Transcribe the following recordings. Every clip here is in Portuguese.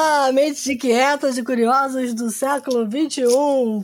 Olá, mentes inquietas e curiosas do século XXI,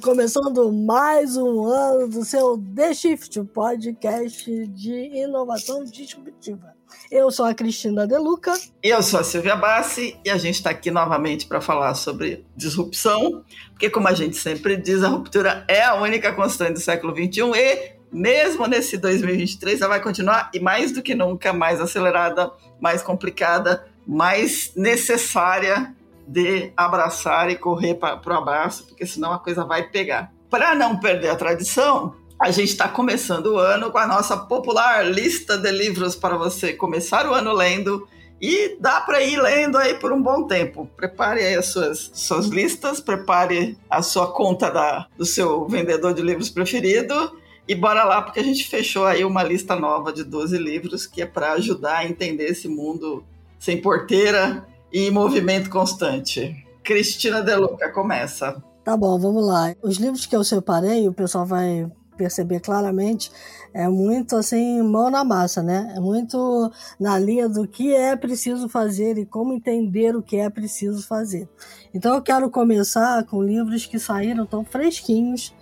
começando mais um ano do seu The Shift, podcast de inovação disruptiva. Eu sou a Cristina Deluca. Eu sou a Silvia Bassi, e a gente está aqui novamente para falar sobre disrupção, porque, como a gente sempre diz, a ruptura é a única constante do século XXI e mesmo nesse 2023, ela vai continuar e mais do que nunca mais acelerada, mais complicada, mais necessária de abraçar e correr para o abraço, porque senão a coisa vai pegar. Para não perder a tradição, a gente está começando o ano com a nossa popular lista de livros para você começar o ano lendo e dá para ir lendo aí por um bom tempo. Prepare aí as suas, suas listas, prepare a sua conta da, do seu vendedor de livros preferido e bora lá, porque a gente fechou aí uma lista nova de 12 livros que é para ajudar a entender esse mundo sem porteira e movimento constante. Cristina Deluca, começa. Tá bom, vamos lá. Os livros que eu separei, o pessoal vai perceber claramente, é muito assim, mão na massa, né? É muito na linha do que é preciso fazer e como entender o que é preciso fazer. Então eu quero começar com livros que saíram tão fresquinhos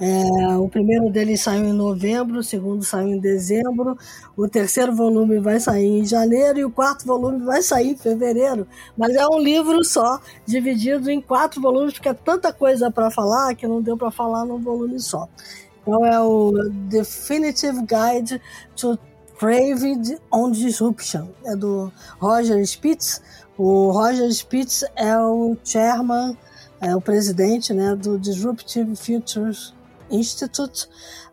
é, o primeiro deles saiu em novembro, o segundo saiu em dezembro, o terceiro volume vai sair em janeiro e o quarto volume vai sair em fevereiro. Mas é um livro só, dividido em quatro volumes, porque é tanta coisa para falar que não deu para falar num volume só. Então é o Definitive Guide to Trade on Disruption, é do Roger Spitz. O Roger Spitz é o chairman, é o presidente né, do Disruptive Futures Institute,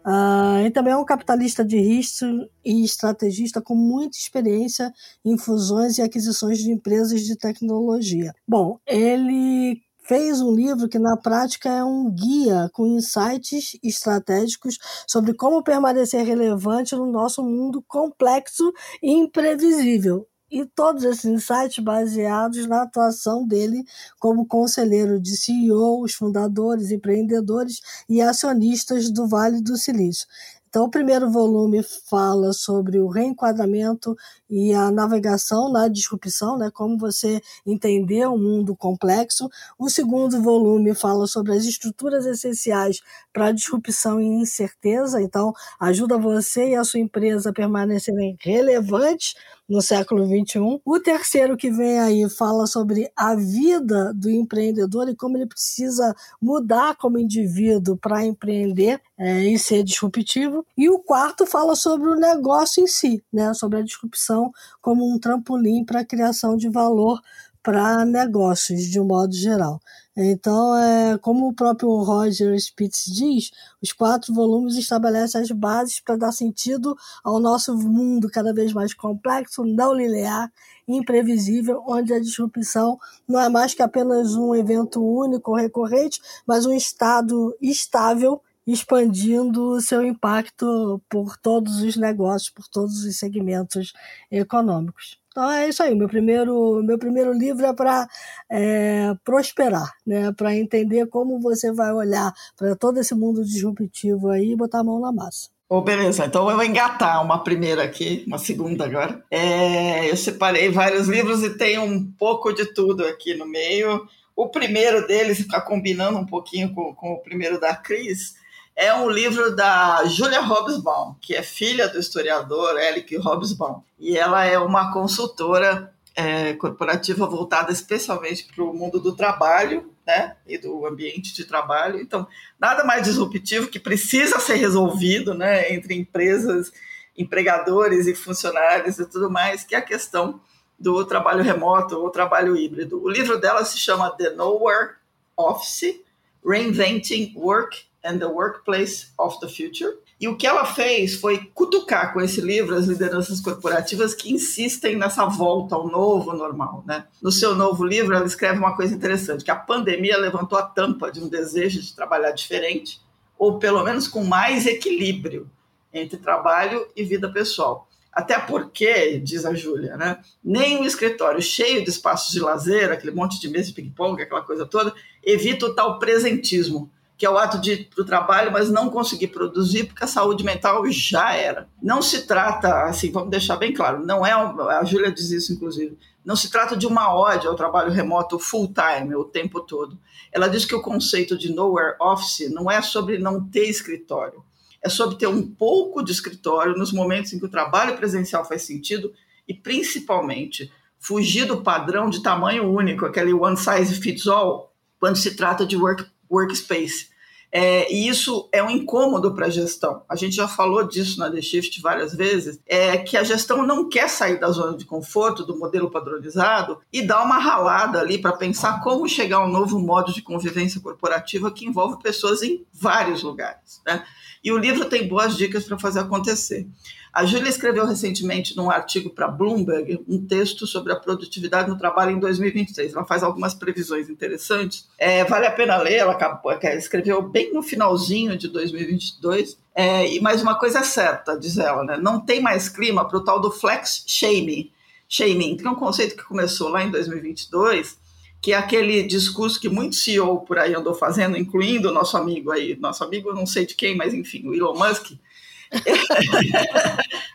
uh, também é um capitalista de risco e estrategista com muita experiência em fusões e aquisições de empresas de tecnologia. Bom, ele fez um livro que na prática é um guia com insights estratégicos sobre como permanecer relevante no nosso mundo complexo e imprevisível e todos esses insights baseados na atuação dele como conselheiro de CEOs, fundadores, empreendedores e acionistas do Vale do Silício. Então, o primeiro volume fala sobre o reenquadramento e a navegação na disrupção, né? como você entender um mundo complexo. O segundo volume fala sobre as estruturas essenciais para a disrupção e incerteza, então ajuda você e a sua empresa a permanecerem relevantes no século XXI. O terceiro que vem aí fala sobre a vida do empreendedor e como ele precisa mudar como indivíduo para empreender é, e ser disruptivo. E o quarto fala sobre o negócio em si, né, sobre a disrupção como um trampolim para a criação de valor para negócios de um modo geral. Então, é, como o próprio Roger Spitz diz, os quatro volumes estabelecem as bases para dar sentido ao nosso mundo cada vez mais complexo, não linear, imprevisível, onde a disrupção não é mais que apenas um evento único ou recorrente, mas um estado estável expandindo seu impacto por todos os negócios, por todos os segmentos econômicos. Então é isso aí. Meu primeiro, meu primeiro livro é para é, prosperar, né? Para entender como você vai olhar para todo esse mundo disruptivo aí e botar a mão na massa. Oh, beleza, então eu vou engatar uma primeira aqui, uma segunda agora. É, eu separei vários livros e tem um pouco de tudo aqui no meio. O primeiro deles, ficar combinando um pouquinho com, com o primeiro da Cris, é um livro da Julia Hobsbawm, que é filha do historiador Eric Hobsbawm. E ela é uma consultora é, corporativa voltada especialmente para o mundo do trabalho né, e do ambiente de trabalho. Então, nada mais disruptivo que precisa ser resolvido né, entre empresas, empregadores e funcionários e tudo mais, que é a questão do trabalho remoto ou trabalho híbrido. O livro dela se chama The Nowhere Office, Reinventing Work and the Workplace of the Future. E o que ela fez foi cutucar com esse livro as lideranças corporativas que insistem nessa volta ao novo normal. Né? No seu novo livro, ela escreve uma coisa interessante, que a pandemia levantou a tampa de um desejo de trabalhar diferente, ou pelo menos com mais equilíbrio entre trabalho e vida pessoal. Até porque, diz a Júlia, né, nem um escritório cheio de espaços de lazer, aquele monte de mesa de ping-pong, aquela coisa toda, evita o tal presentismo, que é o ato de ir para o trabalho, mas não conseguir produzir porque a saúde mental já era. Não se trata, assim, vamos deixar bem claro, não é, a Júlia diz isso, inclusive, não se trata de uma ode ao trabalho remoto full time, o tempo todo. Ela diz que o conceito de nowhere office não é sobre não ter escritório, é sobre ter um pouco de escritório nos momentos em que o trabalho presencial faz sentido e, principalmente, fugir do padrão de tamanho único, aquele one size fits all, quando se trata de work, workspace. É, e isso é um incômodo para a gestão. A gente já falou disso na The Shift várias vezes, é que a gestão não quer sair da zona de conforto, do modelo padronizado, e dar uma ralada ali para pensar como chegar a um novo modo de convivência corporativa que envolve pessoas em vários lugares. Né? E o livro tem boas dicas para fazer acontecer. A Júlia escreveu recentemente num artigo para Bloomberg um texto sobre a produtividade no trabalho em 2023. Ela faz algumas previsões interessantes. É, vale a pena ler, ela acabou, escreveu bem no finalzinho de 2022. É, e mais uma coisa é certa, diz ela, né? não tem mais clima para o tal do flex shaming, shaming, que é um conceito que começou lá em 2022 que é aquele discurso que muito CEO por aí andou fazendo, incluindo o nosso amigo aí, nosso amigo não sei de quem, mas enfim, o Elon Musk,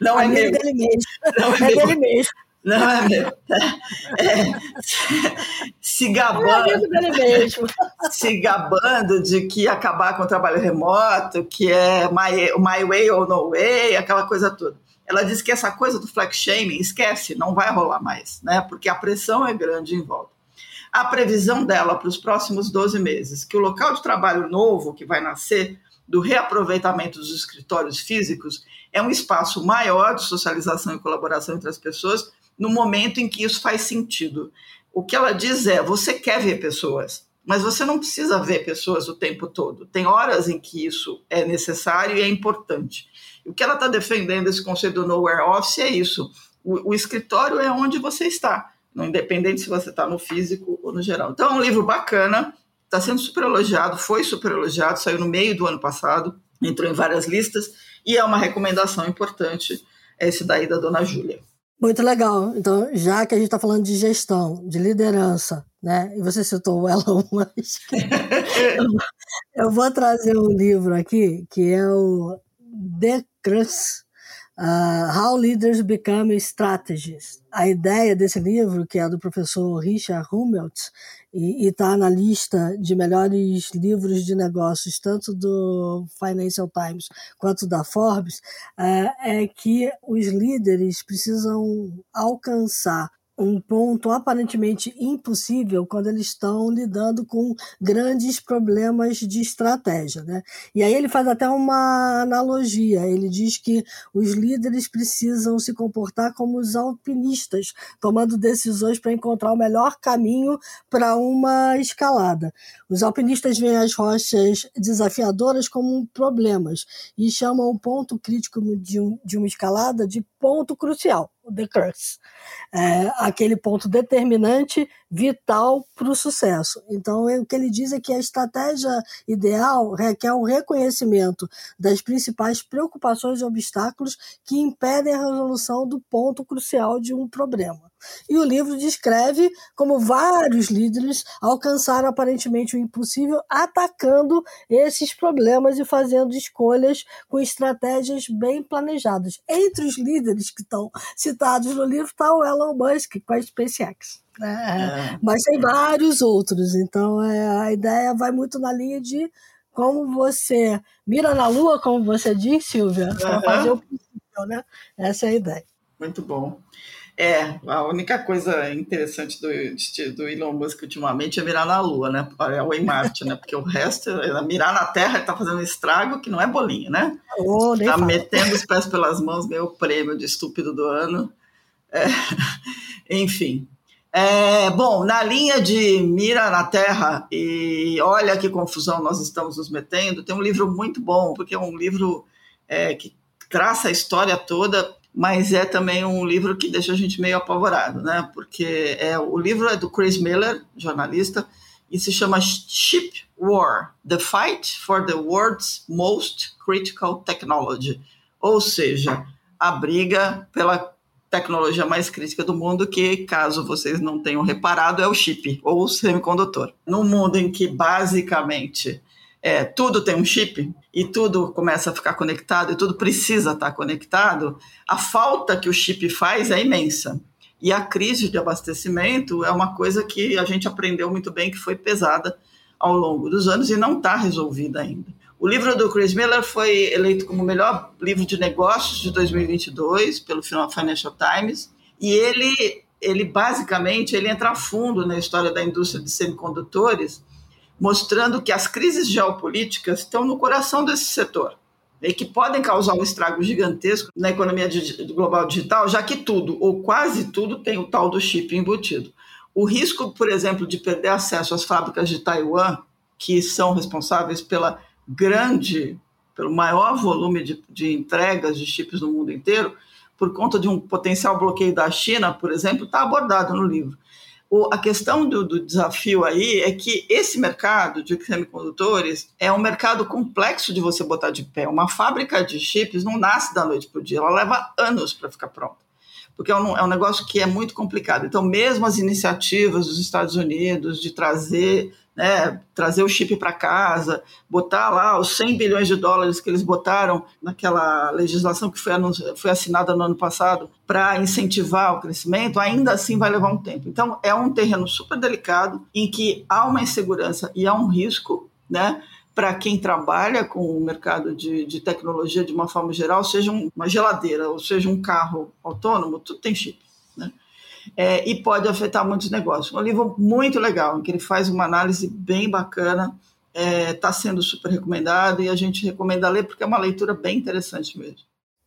não é meu. Dele mesmo. Não é, é dele mesmo. Não é meu. É, se gabando, é se gabando de que acabar com o trabalho remoto, que é my, my way or no way, aquela coisa toda. Ela diz que essa coisa do flex shaming, esquece, não vai rolar mais, né? Porque a pressão é grande em volta. A previsão dela para os próximos 12 meses, que o local de trabalho novo que vai nascer do reaproveitamento dos escritórios físicos é um espaço maior de socialização e colaboração entre as pessoas no momento em que isso faz sentido. O que ela diz é: você quer ver pessoas, mas você não precisa ver pessoas o tempo todo. Tem horas em que isso é necessário e é importante. O que ela está defendendo, esse conceito do nowhere office, é isso. O, o escritório é onde você está, independente se você está no físico ou no geral. Então, é um livro bacana Está sendo super elogiado, foi super elogiado, saiu no meio do ano passado, entrou em várias listas e é uma recomendação importante esse daí da dona Júlia. Muito legal. Então, já que a gente está falando de gestão, de liderança, né? E você citou o Elon Musk, eu vou trazer um livro aqui que é o The Crux, uh, How Leaders Become Strategists. A ideia desse livro, que é do professor Richard Hummelt, e está na lista de melhores livros de negócios, tanto do Financial Times quanto da Forbes, é, é que os líderes precisam alcançar um ponto aparentemente impossível quando eles estão lidando com grandes problemas de estratégia. Né? E aí ele faz até uma analogia. Ele diz que os líderes precisam se comportar como os alpinistas, tomando decisões para encontrar o melhor caminho para uma escalada. Os alpinistas veem as rochas desafiadoras como problemas e chamam o ponto crítico de, um, de uma escalada de ponto crucial The Curse. É aquele ponto determinante, vital para o sucesso. Então, o que ele diz é que a estratégia ideal requer o reconhecimento das principais preocupações e obstáculos que impedem a resolução do ponto crucial de um problema. E o livro descreve como vários líderes alcançaram aparentemente o impossível atacando esses problemas e fazendo escolhas com estratégias bem planejadas. Entre os líderes que estão citados no livro está o Elon Musk com a SpaceX. É, é. Mas tem vários outros, então é, a ideia vai muito na linha de como você mira na lua, como você disse, Silvia, para fazer o possível, né? Essa é a ideia. Muito bom. É, a única coisa interessante do, do Elon Musk ultimamente é mirar na Lua, né? É o em Marte, né? Porque o resto, é mirar na Terra, ele tá fazendo um estrago que não é bolinha, né? Oh, tá metendo os pés pelas mãos, ganhou o prêmio de estúpido do ano. É, enfim. É, bom, na linha de mira na Terra e olha que confusão nós estamos nos metendo, tem um livro muito bom, porque é um livro é, que traça a história toda mas é também um livro que deixa a gente meio apavorado, né? Porque é, o livro é do Chris Miller, jornalista, e se chama Ship War: The Fight for the World's Most Critical Technology. Ou seja, a briga pela tecnologia mais crítica do mundo, que, caso vocês não tenham reparado, é o chip ou o semicondutor. Num mundo em que basicamente é, tudo tem um chip e tudo começa a ficar conectado e tudo precisa estar conectado, a falta que o chip faz é imensa. E a crise de abastecimento é uma coisa que a gente aprendeu muito bem que foi pesada ao longo dos anos e não está resolvida ainda. O livro do Chris Miller foi eleito como o melhor livro de negócios de 2022 pelo Financial Times e ele, ele basicamente ele entra a fundo na história da indústria de semicondutores mostrando que as crises geopolíticas estão no coração desse setor e que podem causar um estrago gigantesco na economia global digital, já que tudo, ou quase tudo, tem o tal do chip embutido. O risco, por exemplo, de perder acesso às fábricas de Taiwan, que são responsáveis pela grande, pelo maior volume de, de entregas de chips no mundo inteiro, por conta de um potencial bloqueio da China, por exemplo, está abordado no livro. O, a questão do, do, desafio aí é que esse mercado de semicondutores é um mercado complexo de você botar de pé. Uma fábrica de chips não nasce da noite para o dia, ela leva anos para ficar pronta porque é um, é um, negócio que é muito complicado. Então, mesmo as iniciativas dos Estados Unidos de trazer né, trazer o chip para casa, botar lá os 100 bilhões de dólares que eles botaram naquela legislação que foi, foi assinada no ano passado para incentivar o crescimento, ainda assim vai levar um tempo. Então, é um terreno super delicado em que há uma insegurança e há um risco, né? Para quem trabalha com o mercado de, de tecnologia de uma forma geral, seja uma geladeira ou seja um carro autônomo, tudo tem chip é, e pode afetar muitos negócios. Um livro muito legal, em que ele faz uma análise bem bacana, está é, sendo super recomendado e a gente recomenda ler porque é uma leitura bem interessante mesmo.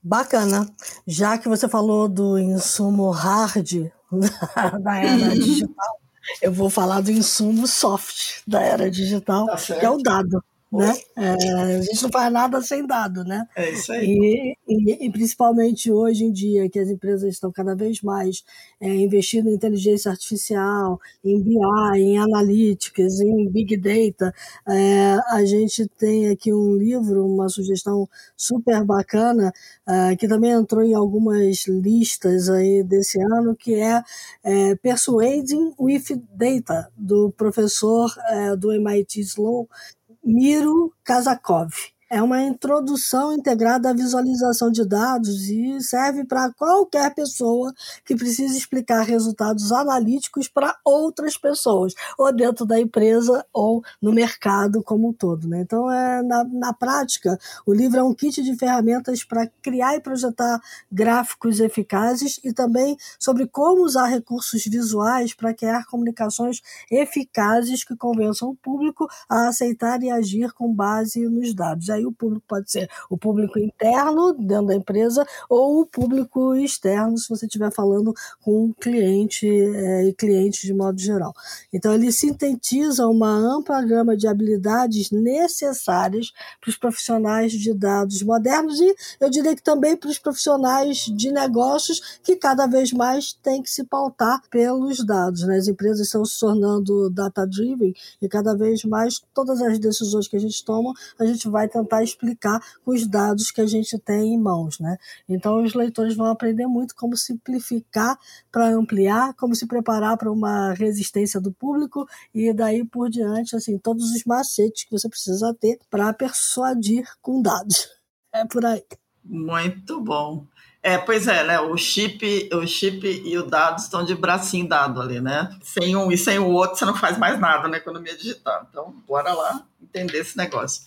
Bacana. Já que você falou do insumo hard da era digital, eu vou falar do insumo soft da era digital, tá que é o dado né? É, a gente não faz nada sem dado, né? É isso aí. E, e, e principalmente hoje em dia, que as empresas estão cada vez mais é, investindo em inteligência artificial, em BI, em analytics, em big data, é, a gente tem aqui um livro, uma sugestão super bacana, é, que também entrou em algumas listas aí desse ano, que é, é Persuading with Data, do professor é, do MIT Sloan, Miro Kazakov. É uma introdução integrada à visualização de dados e serve para qualquer pessoa que precise explicar resultados analíticos para outras pessoas, ou dentro da empresa ou no mercado como um todo. Né? Então, é, na, na prática, o livro é um kit de ferramentas para criar e projetar gráficos eficazes e também sobre como usar recursos visuais para criar comunicações eficazes que convençam o público a aceitar e agir com base nos dados aí o público pode ser o público interno dentro da empresa ou o público externo, se você estiver falando com um cliente é, e clientes de modo geral. Então, ele sintetiza uma ampla gama de habilidades necessárias para os profissionais de dados modernos e eu diria que também para os profissionais de negócios que cada vez mais têm que se pautar pelos dados. Né? As empresas estão se tornando data-driven e cada vez mais todas as decisões que a gente toma, a gente vai tentar tentar explicar com os dados que a gente tem em mãos, né? Então os leitores vão aprender muito como simplificar para ampliar, como se preparar para uma resistência do público e daí por diante, assim, todos os macetes que você precisa ter para persuadir com dados. É por aí. Muito bom. É, pois é, né? O chip, o chip e o dado estão de bracinho dado ali, né? Sem um e sem o outro, você não faz mais nada na economia digital. Então, bora lá entender esse negócio.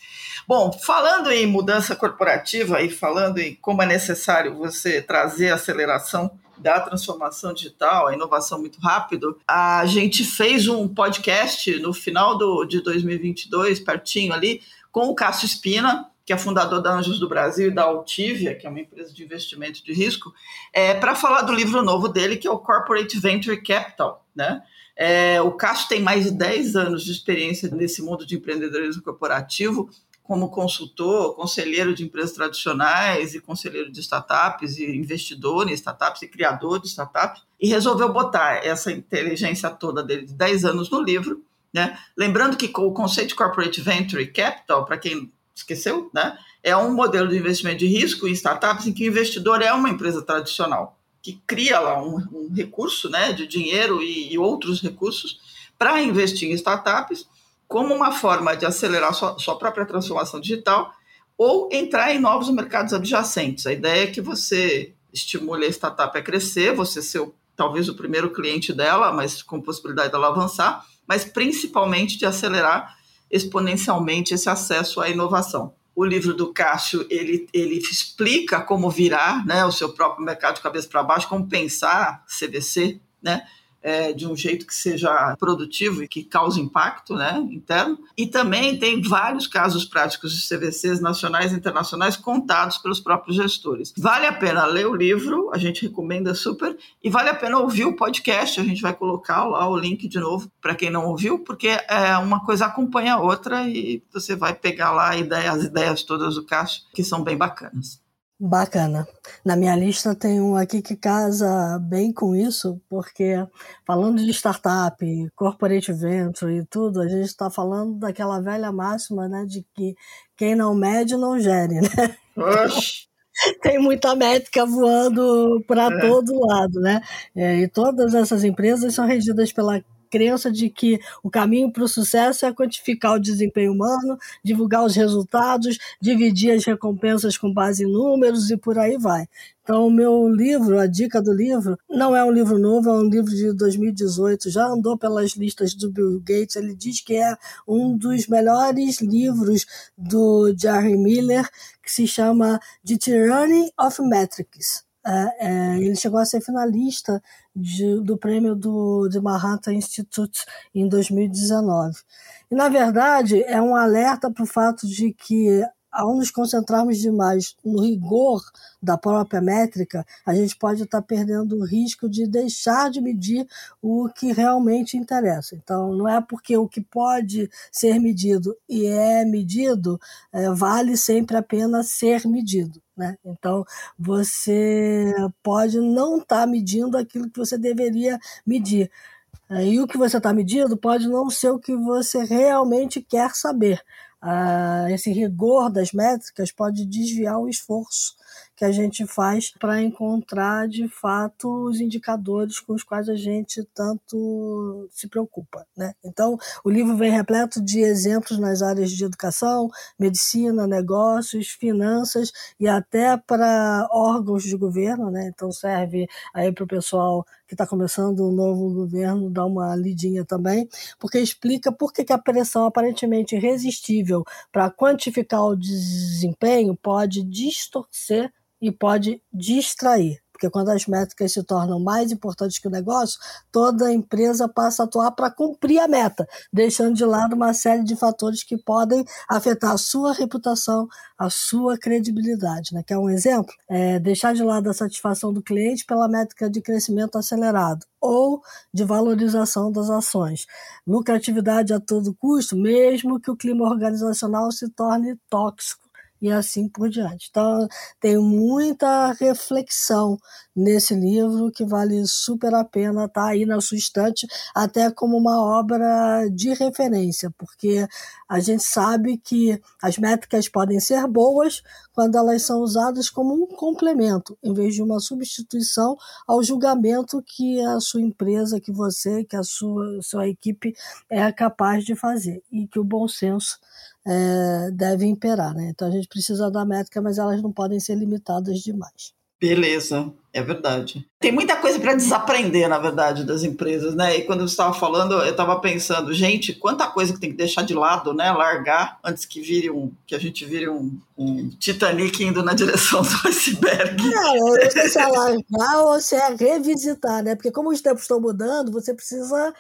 Bom, falando em mudança corporativa e falando em como é necessário você trazer aceleração da transformação digital, a inovação muito rápido, a gente fez um podcast no final do, de 2022, pertinho ali, com o Cássio Espina, que é fundador da Anjos do Brasil e da Altivia, que é uma empresa de investimento de risco, é, para falar do livro novo dele, que é o Corporate Venture Capital. Né? É, o Cássio tem mais de 10 anos de experiência nesse mundo de empreendedorismo corporativo, como consultor, conselheiro de empresas tradicionais e conselheiro de startups e investidor em startups e criador de startups, e resolveu botar essa inteligência toda dele de 10 anos no livro. Né? Lembrando que o conceito de Corporate Venture Capital, para quem esqueceu, né? É um modelo de investimento de risco em startups em que o investidor é uma empresa tradicional, que cria lá um, um recurso né, de dinheiro e, e outros recursos para investir em startups como uma forma de acelerar sua, sua própria transformação digital ou entrar em novos mercados adjacentes. A ideia é que você estimule a startup a crescer, você ser o, talvez o primeiro cliente dela, mas com possibilidade dela avançar, mas principalmente de acelerar exponencialmente esse acesso à inovação. O livro do Cássio, ele, ele explica como virar né, o seu próprio mercado de cabeça para baixo, como pensar CVC, né? É, de um jeito que seja produtivo e que cause impacto né, interno. E também tem vários casos práticos de CVCs nacionais e internacionais contados pelos próprios gestores. Vale a pena ler o livro, a gente recomenda super, e vale a pena ouvir o podcast, a gente vai colocar lá o link de novo para quem não ouviu, porque é uma coisa acompanha a outra e você vai pegar lá ideia, as ideias todas do Cássio, que são bem bacanas. Bacana. Na minha lista tem um aqui que casa bem com isso, porque falando de startup, corporate venture e tudo, a gente está falando daquela velha máxima, né, de que quem não mede não gere, né? tem muita métrica voando para é. todo lado, né? É, e todas essas empresas são regidas pela crença de que o caminho para o sucesso é quantificar o desempenho humano, divulgar os resultados, dividir as recompensas com base em números e por aí vai. Então, o meu livro, a dica do livro, não é um livro novo, é um livro de 2018, já andou pelas listas do Bill Gates. Ele diz que é um dos melhores livros do Jerry Miller, que se chama The Tyranny of Metrics. É, é, ele chegou a ser finalista de, do prêmio do de Manhattan Institute em 2019. E, na verdade, é um alerta para o fato de que ao nos concentrarmos demais no rigor da própria métrica, a gente pode estar perdendo o risco de deixar de medir o que realmente interessa. Então, não é porque o que pode ser medido e é medido, é, vale sempre a pena ser medido. Né? Então, você pode não estar medindo aquilo que você deveria medir. E o que você está medindo pode não ser o que você realmente quer saber ah, esse rigor das métricas pode desviar o esforço que a gente faz para encontrar de fato os indicadores com os quais a gente tanto se preocupa. Né? Então, o livro vem repleto de exemplos nas áreas de educação, medicina, negócios, finanças e até para órgãos de governo. Né? Então, serve aí para o pessoal que está começando um novo governo dar uma lidinha também, porque explica por que, que a pressão aparentemente irresistível para quantificar o desempenho pode distorcer e pode distrair. Porque quando as métricas se tornam mais importantes que o negócio, toda empresa passa a atuar para cumprir a meta, deixando de lado uma série de fatores que podem afetar a sua reputação, a sua credibilidade. Né? Quer um exemplo? É deixar de lado a satisfação do cliente pela métrica de crescimento acelerado ou de valorização das ações. Lucratividade a todo custo, mesmo que o clima organizacional se torne tóxico e assim por diante. Então, tem muita reflexão nesse livro que vale super a pena estar tá aí na sua estante, até como uma obra de referência, porque a gente sabe que as métricas podem ser boas quando elas são usadas como um complemento, em vez de uma substituição ao julgamento que a sua empresa, que você, que a sua, sua equipe é capaz de fazer, e que o bom senso é, deve imperar. Né? Então a gente precisa da métrica, mas elas não podem ser limitadas demais. Beleza, é verdade. Tem muita coisa para desaprender, na verdade, das empresas, né? E quando você estava falando, eu estava pensando, gente, quanta coisa que tem que deixar de lado, né? Largar antes que vire um, que a gente vire um, um Titanic indo na direção do iceberg. Não, eu não sei se é largar ou se é revisitar, né? Porque como os tempos estão mudando, você precisa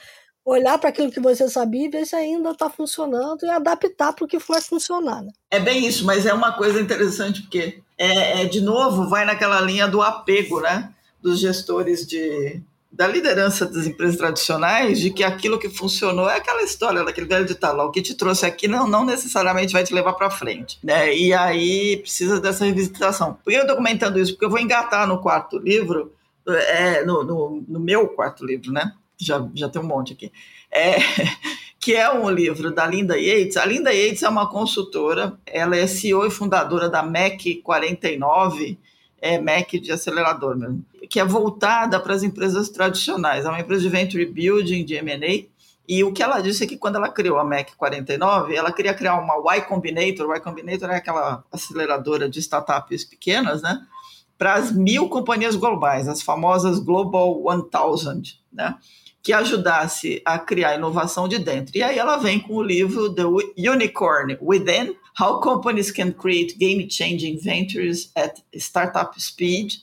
olhar para aquilo que você sabia e ver se ainda está funcionando e adaptar para o que for funcionar. Né? É bem isso, mas é uma coisa interessante porque, é, é, de novo, vai naquela linha do apego né, dos gestores de, da liderança das empresas tradicionais, de que aquilo que funcionou é aquela história daquele velho ditado, o que te trouxe aqui não, não necessariamente vai te levar para frente. Né? E aí precisa dessa revisitação. Por que eu estou comentando isso? Porque eu vou engatar no quarto livro, é, no, no, no meu quarto livro, né? Já, já tem um monte aqui, é, que é um livro da Linda Yates. A Linda Yates é uma consultora, ela é CEO e fundadora da MEC 49, é MEC de acelerador mesmo, que é voltada para as empresas tradicionais. É uma empresa de venture building, de M&A, E o que ela disse é que quando ela criou a Mac 49, ela queria criar uma Y Combinator. Y Combinator é aquela aceleradora de startups pequenas, né? Para as mil companhias globais, as famosas Global 1000, né? Que ajudasse a criar inovação de dentro. E aí ela vem com o livro The Unicorn Within: How Companies Can Create Game-Changing Ventures at Startup Speed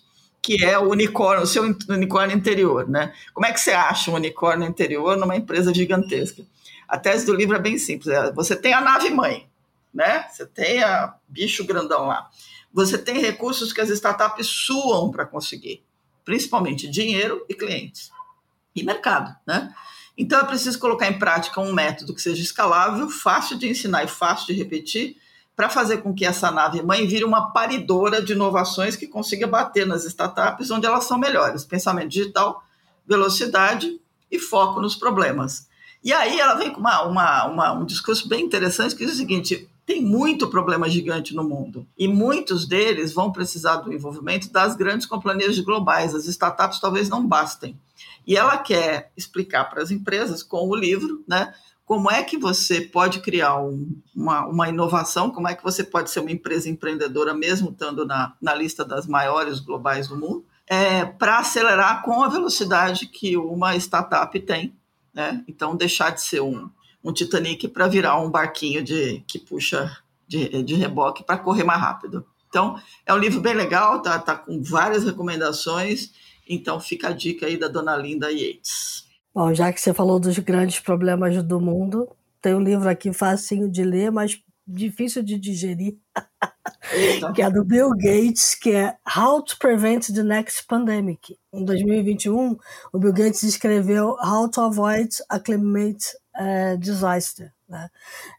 que é o unicórnio, o seu unicórnio interior, né? Como é que você acha um unicórnio interior numa empresa gigantesca? A tese do livro é bem simples. É, você tem a nave mãe, né? Você tem a bicho grandão lá. Você tem recursos que as startups suam para conseguir, principalmente dinheiro e clientes e mercado, né? Então é preciso colocar em prática um método que seja escalável, fácil de ensinar e fácil de repetir para fazer com que essa nave mãe vire uma paridora de inovações que consiga bater nas startups onde elas são melhores. Pensamento digital, velocidade e foco nos problemas. E aí ela vem com uma, uma, uma, um discurso bem interessante que diz o seguinte: tem muito problema gigante no mundo e muitos deles vão precisar do envolvimento das grandes companhias globais. As startups talvez não bastem. E ela quer explicar para as empresas com o livro, né? como é que você pode criar um, uma, uma, inovação, como é que você pode ser uma empresa empreendedora, mesmo estando na, na lista das maiores globais do mundo, é, para acelerar com a velocidade que uma startup tem. Né? Então, deixar de ser um, um Titanic para virar um barquinho de, que puxa de, de reboque para correr mais rápido. Então, é um livro bem legal, tá, tá com várias recomendações. Então, fica a dica aí da dona Linda Yates. Bom, já que você falou dos grandes problemas do mundo, tem um livro aqui facinho de ler, mas difícil de digerir, que é do Bill Gates, que é How to Prevent the Next Pandemic. Em 2021, o Bill Gates escreveu How to Avoid a Climate uh, Disaster. Né?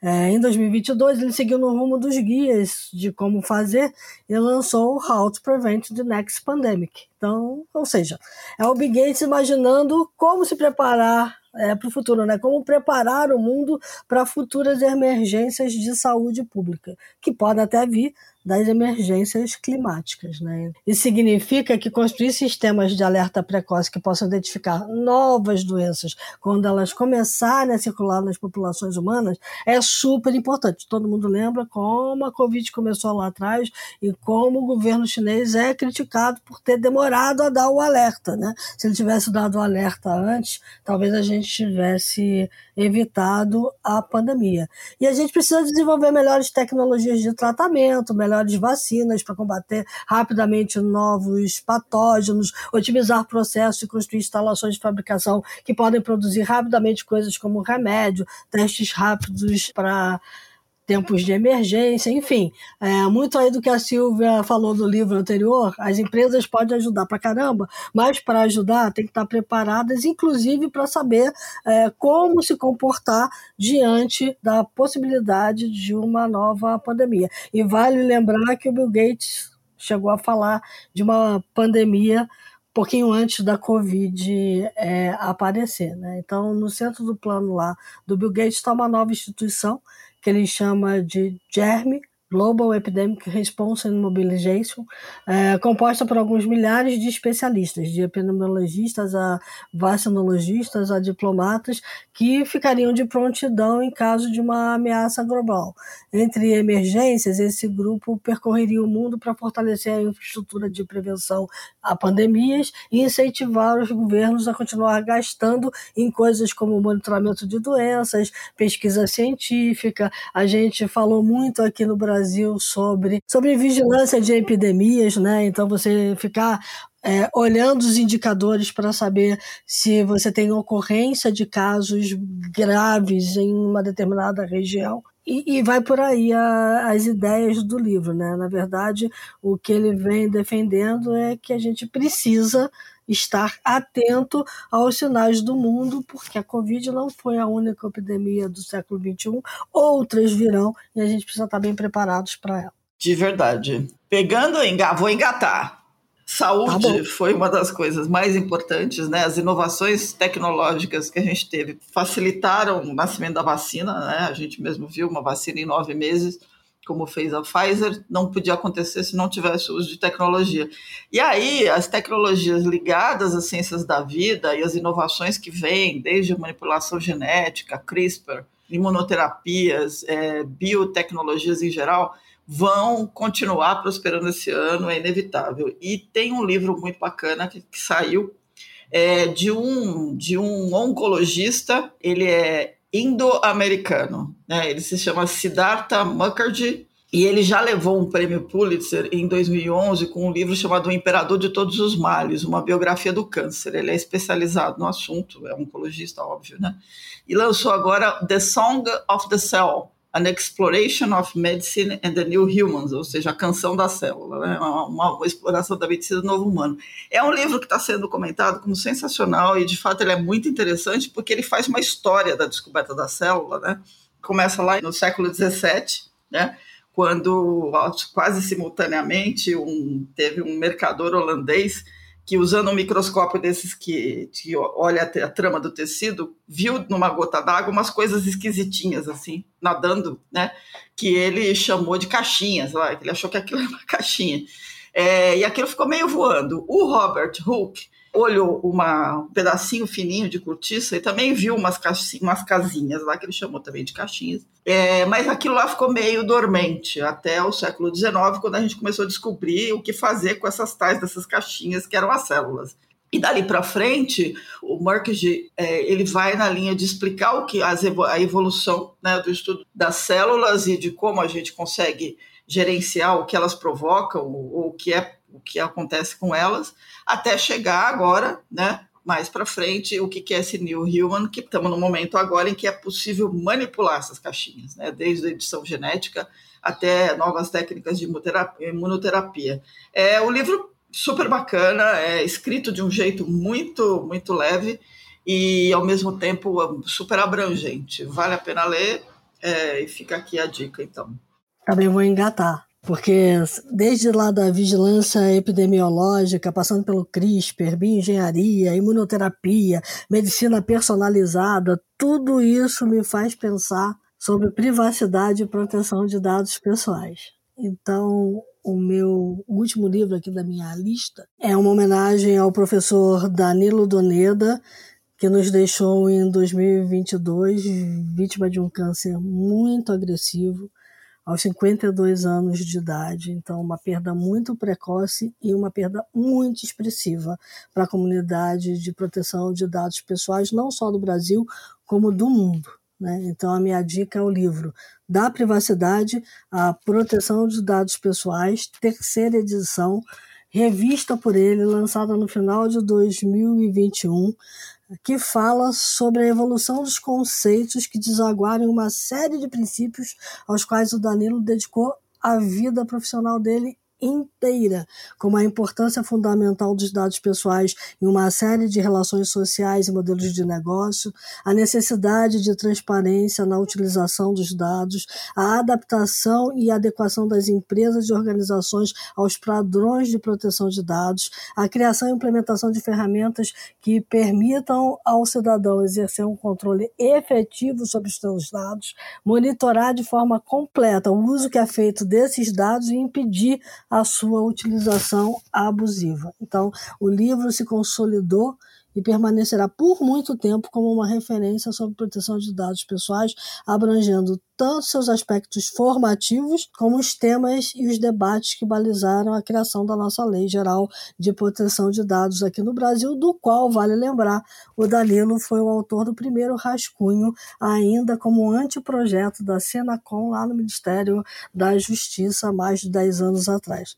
É, em 2022, ele seguiu no rumo dos guias de como fazer e lançou How to Prevent the Next Pandemic. Então, ou seja, é o Bill Gates imaginando como se preparar é, para o futuro, né? Como preparar o mundo para futuras emergências de saúde pública, que podem até vir das emergências climáticas. Né? Isso significa que construir sistemas de alerta precoce que possam identificar novas doenças quando elas começarem a circular nas populações humanas é super importante. Todo mundo lembra como a Covid começou lá atrás e como o governo chinês é criticado por ter demorado a dar o alerta. Né? Se ele tivesse dado o alerta antes, talvez a gente tivesse evitado a pandemia. E a gente precisa desenvolver melhores tecnologias de tratamento, melhores vacinas para combater rapidamente novos patógenos, otimizar processos e construir instalações de fabricação que podem produzir rapidamente coisas como remédio, testes rápidos para tempos de emergência, enfim, é, muito aí do que a Silvia falou do livro anterior, as empresas podem ajudar para caramba, mas para ajudar tem que estar preparadas, inclusive para saber é, como se comportar diante da possibilidade de uma nova pandemia. E vale lembrar que o Bill Gates chegou a falar de uma pandemia pouquinho antes da Covid é, aparecer. Né? Então, no centro do plano lá do Bill Gates está uma nova instituição que ele chama de GERM, Global Epidemic Response and Mobilization, é, composta por alguns milhares de especialistas, de epidemiologistas a vacinologistas a diplomatas, que ficariam de prontidão em caso de uma ameaça global. Entre emergências, esse grupo percorreria o mundo para fortalecer a infraestrutura de prevenção a pandemias e incentivar os governos a continuar gastando em coisas como monitoramento de doenças, pesquisa científica. A gente falou muito aqui no Brasil Brasil sobre, sobre vigilância de epidemias, né? Então você ficar é, olhando os indicadores para saber se você tem ocorrência de casos graves em uma determinada região. E, e vai por aí a, as ideias do livro, né? Na verdade, o que ele vem defendendo é que a gente precisa estar atento aos sinais do mundo, porque a Covid não foi a única epidemia do século XXI, outras virão e a gente precisa estar bem preparados para ela. De verdade. Pegando, vou engatar. Saúde tá foi uma das coisas mais importantes, né? As inovações tecnológicas que a gente teve facilitaram o nascimento da vacina, né? A gente mesmo viu uma vacina em nove meses como fez a Pfizer, não podia acontecer se não tivesse uso de tecnologia. E aí, as tecnologias ligadas às ciências da vida e as inovações que vêm, desde manipulação genética, CRISPR, imunoterapias, é, biotecnologias em geral, vão continuar prosperando esse ano, é inevitável. E tem um livro muito bacana que, que saiu é, de, um, de um oncologista, ele é indo-americano, né? ele se chama Siddhartha Mukherjee, e ele já levou um prêmio Pulitzer em 2011 com um livro chamado O Imperador de Todos os Males, uma biografia do câncer. Ele é especializado no assunto, é oncologista, óbvio, né? E lançou agora The Song of the Cell, An Exploration of Medicine and the New Humans, ou seja, a canção da célula, né? uma, uma, uma, exploração da medicina do novo humano. É um livro que está sendo comentado como sensacional e, de fato, ele é muito interessante porque ele faz uma história da descoberta da célula. Né? Começa lá no século XVII, né? quando quase simultaneamente um, teve um mercador holandês que usando um microscópio desses que, que olha a, trama do tecido, viu numa gota d'água umas coisas esquisitinhas, assim, nadando, né? Que ele chamou de caixinhas, lá, ele achou que aquilo era uma caixinha. É, e aquilo ficou meio voando. O Robert Hooke olhou uma, um pedacinho fininho de cortiça e também viu umas, umas casinhas lá, que ele chamou também de caixinhas. É, mas aquilo lá ficou meio dormente até o século XIX, quando a gente começou a descobrir o que fazer com essas tais dessas caixinhas que eram as células. E dali para frente, o Murkey é, ele vai na linha de explicar o que as, a evolução né, do estudo das células e de como a gente consegue gerenciar o que elas provocam ou o que é o que acontece com elas, até chegar agora, né, mais para frente, o que, é esse New Human, que estamos no momento agora em que é possível manipular essas caixinhas, né, desde a edição genética até novas técnicas de imunoterapia. É o livro super bacana, é escrito de um jeito muito, muito leve e, ao mesmo tempo, super abrangente. Vale a pena ler é, e fica aqui a dica, então. Também vou engatar porque desde lá da vigilância epidemiológica, passando pelo CRISPR, bioengenharia, imunoterapia, medicina personalizada, tudo isso me faz pensar sobre privacidade e proteção de dados pessoais. Então, o meu último livro aqui da minha lista é uma homenagem ao professor Danilo Doneda, que nos deixou em 2022 vítima de um câncer muito agressivo aos 52 anos de idade. Então, uma perda muito precoce e uma perda muito expressiva para a comunidade de proteção de dados pessoais, não só do Brasil, como do mundo. Né? Então, a minha dica é o livro Da Privacidade à Proteção de Dados Pessoais, terceira edição, revista por ele, lançada no final de 2021 que fala sobre a evolução dos conceitos que desaguaram uma série de princípios aos quais o Danilo dedicou a vida profissional dele inteira, como a importância fundamental dos dados pessoais em uma série de relações sociais e modelos de negócio, a necessidade de transparência na utilização dos dados, a adaptação e adequação das empresas e organizações aos padrões de proteção de dados, a criação e implementação de ferramentas que permitam ao cidadão exercer um controle efetivo sobre os seus dados, monitorar de forma completa o uso que é feito desses dados e impedir a sua utilização abusiva. Então, o livro se consolidou e permanecerá por muito tempo como uma referência sobre proteção de dados pessoais, abrangendo tanto seus aspectos formativos como os temas e os debates que balizaram a criação da nossa Lei Geral de Proteção de Dados aqui no Brasil, do qual, vale lembrar, o Danilo foi o autor do primeiro rascunho, ainda como anteprojeto da Senacom lá no Ministério da Justiça, há mais de 10 anos atrás.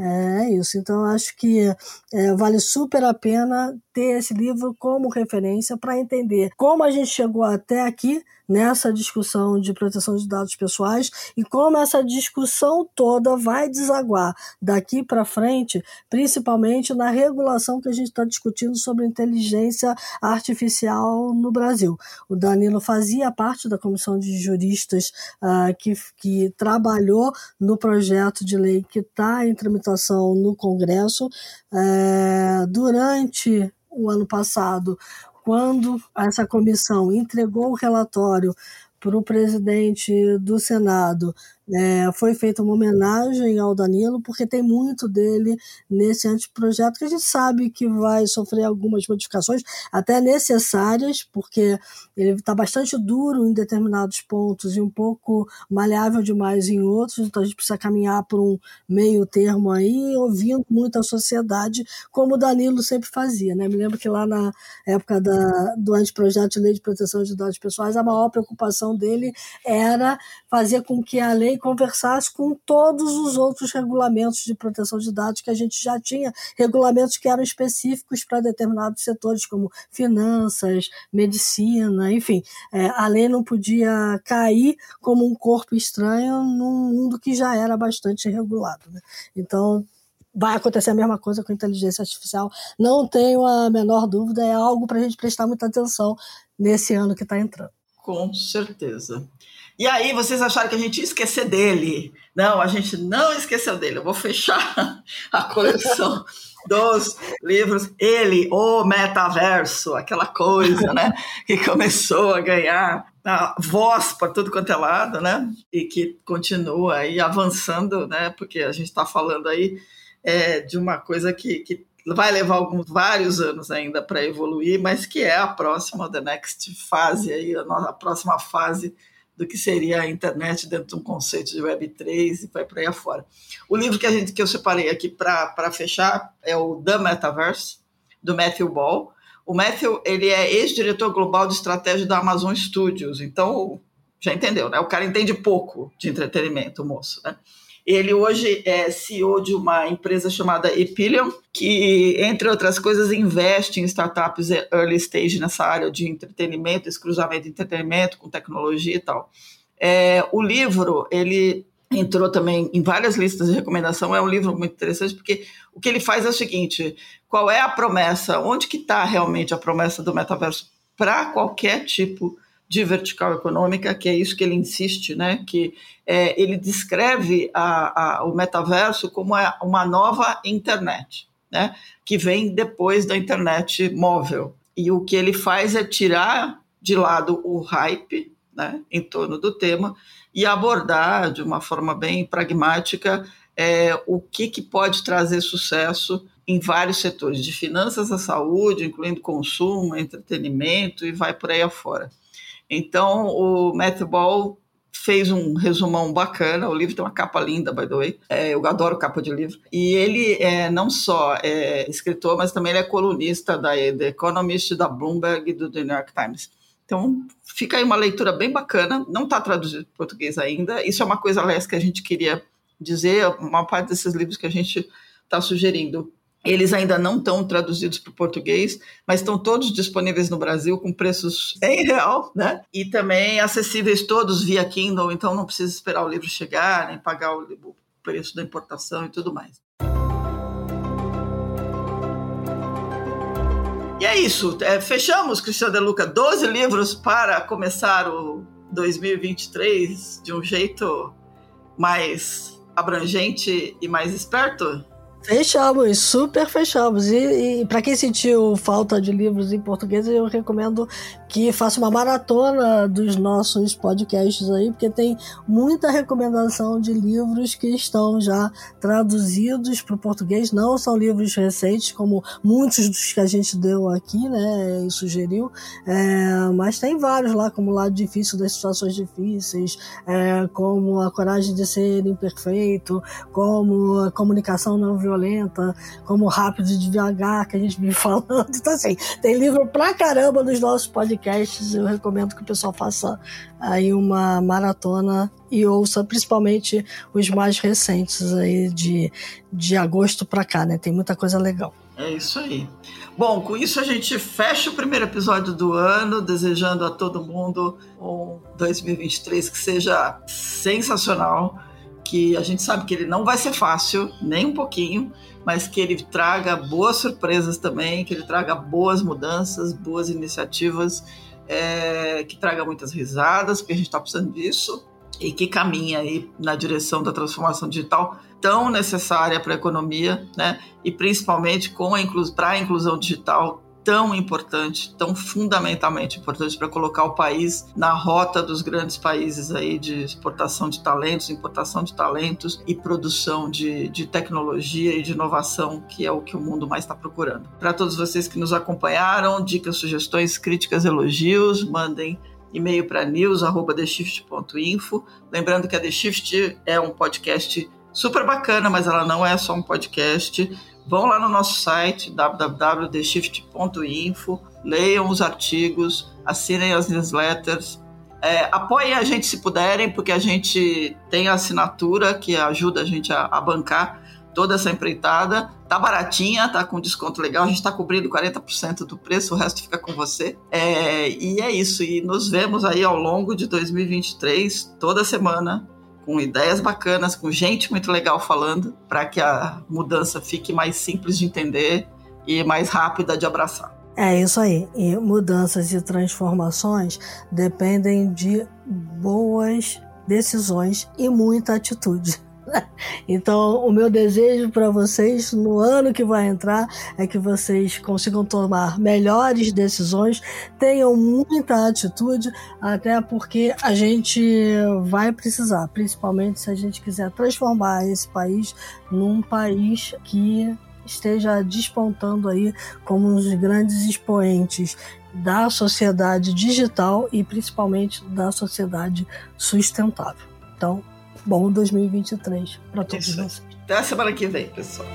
É isso. Então, acho que é, vale super a pena ter esse livro como referência para entender como a gente chegou até aqui nessa discussão de proteção de dados pessoais e como essa discussão toda vai desaguar daqui para frente, principalmente na regulação que a gente está discutindo sobre inteligência artificial no Brasil. O Danilo fazia parte da comissão de juristas uh, que, que trabalhou no projeto de lei que está em tramitação no Congresso. Uh, durante o ano passado, quando essa comissão entregou o relatório para o presidente do Senado é, foi feita uma homenagem ao Danilo, porque tem muito dele nesse anteprojeto que a gente sabe que vai sofrer algumas modificações, até necessárias, porque ele está bastante duro em determinados pontos e um pouco maleável demais em outros, então a gente precisa caminhar por um meio termo aí, ouvindo muito a sociedade, como o Danilo sempre fazia. Né? Me lembro que lá na época da, do anteprojeto de lei de proteção de dados pessoais, a maior preocupação dele era fazer com que a lei conversasse com todos os outros regulamentos de proteção de dados que a gente já tinha, regulamentos que eram específicos para determinados setores, como finanças, medicina, enfim. É, a lei não podia cair como um corpo estranho num mundo que já era bastante regulado. Né? Então, vai acontecer a mesma coisa com inteligência artificial. Não tenho a menor dúvida, é algo para a gente prestar muita atenção nesse ano que está entrando. Com certeza. E aí, vocês acharam que a gente ia esquecer dele? Não, a gente não esqueceu dele. Eu vou fechar a coleção dos livros. Ele, o metaverso, aquela coisa, né? Que começou a ganhar a voz para tudo quanto é lado, né? E que continua aí avançando, né? Porque a gente está falando aí é, de uma coisa que, que vai levar alguns, vários anos ainda para evoluir, mas que é a próxima, the next fase aí, a, nossa, a próxima fase do que seria a internet dentro de um conceito de Web3 e vai por aí afora. O livro que, a gente, que eu separei aqui para fechar é o The Metaverse, do Matthew Ball. O Matthew ele é ex-diretor global de estratégia da Amazon Studios, então já entendeu, né? O cara entende pouco de entretenimento, o moço, né? Ele hoje é CEO de uma empresa chamada Epilion, que, entre outras coisas, investe em startups early stage nessa área de entretenimento, esse cruzamento de entretenimento com tecnologia e tal. É, o livro, ele entrou também em várias listas de recomendação, é um livro muito interessante, porque o que ele faz é o seguinte, qual é a promessa, onde que está realmente a promessa do metaverso para qualquer tipo de vertical econômica, que é isso que ele insiste, né? que é, ele descreve a, a, o metaverso como uma nova internet, né? que vem depois da internet móvel. E o que ele faz é tirar de lado o hype né, em torno do tema e abordar de uma forma bem pragmática é, o que, que pode trazer sucesso em vários setores, de finanças à saúde, incluindo consumo, entretenimento e vai por aí afora. Então, o Matthew Ball fez um resumão bacana. O livro tem uma capa linda, by the way. É, eu adoro capa de livro. E ele é não só é escritor, mas também ele é colunista da The Economist, da Bloomberg e do The New York Times. Então, fica aí uma leitura bem bacana. Não está traduzido para português ainda. Isso é uma coisa, aliás, que a gente queria dizer. Uma parte desses livros que a gente está sugerindo eles ainda não estão traduzidos para o português, mas estão todos disponíveis no Brasil com preços em real, né? E também acessíveis todos via Kindle, então não precisa esperar o livro chegar, nem pagar o preço da importação e tudo mais. E é isso. É, fechamos, Cristiano De Luca, 12 livros para começar o 2023 de um jeito mais abrangente e mais esperto? Fechamos, super fechamos. E, e para quem sentiu falta de livros em português, eu recomendo que faça uma maratona dos nossos podcasts aí, porque tem muita recomendação de livros que estão já traduzidos para o português. Não são livros recentes, como muitos dos que a gente deu aqui, né, e sugeriu, é, mas tem vários lá, como o lado difícil das situações difíceis, é, como a coragem de ser imperfeito, como a comunicação não violenta, como rápido e devagar, que a gente vem falando. Então, assim, tem livro pra caramba nos nossos podcasts podcasts, eu recomendo que o pessoal faça aí uma maratona e ouça principalmente os mais recentes aí de, de agosto para cá, né? Tem muita coisa legal. É isso aí. Bom, com isso a gente fecha o primeiro episódio do ano, desejando a todo mundo um 2023 que seja sensacional, que a gente sabe que ele não vai ser fácil, nem um pouquinho, mas que ele traga boas surpresas também, que ele traga boas mudanças, boas iniciativas, é, que traga muitas risadas, porque a gente está precisando disso, e que caminha aí na direção da transformação digital tão necessária para a economia, né? E principalmente com a para a inclusão digital tão importante, tão fundamentalmente importante para colocar o país na rota dos grandes países aí de exportação de talentos, importação de talentos e produção de, de tecnologia e de inovação, que é o que o mundo mais está procurando. Para todos vocês que nos acompanharam, dicas, sugestões, críticas, elogios, mandem e-mail para news@theshift.info. Lembrando que a The Shift é um podcast super bacana, mas ela não é só um podcast. Vão lá no nosso site www.theshift.info, leiam os artigos, assinem as newsletters, é, apoiem a gente se puderem, porque a gente tem a assinatura que ajuda a gente a, a bancar toda essa empreitada. Tá baratinha, tá com desconto legal. A gente está cobrindo 40% do preço, o resto fica com você. É, e é isso. E nos vemos aí ao longo de 2023, toda semana, com ideias bacanas, com gente muito legal falando, para que a mudança fique mais simples de entender e mais rápida de abraçar. É isso aí. E mudanças e transformações dependem de boas decisões e muita atitude. Então, o meu desejo para vocês no ano que vai entrar é que vocês consigam tomar melhores decisões, tenham muita atitude, até porque a gente vai precisar, principalmente se a gente quiser transformar esse país num país que esteja despontando aí como um dos grandes expoentes da sociedade digital e principalmente da sociedade sustentável. Então, bom 2023 para todos vocês. Até a semana que vem, pessoal.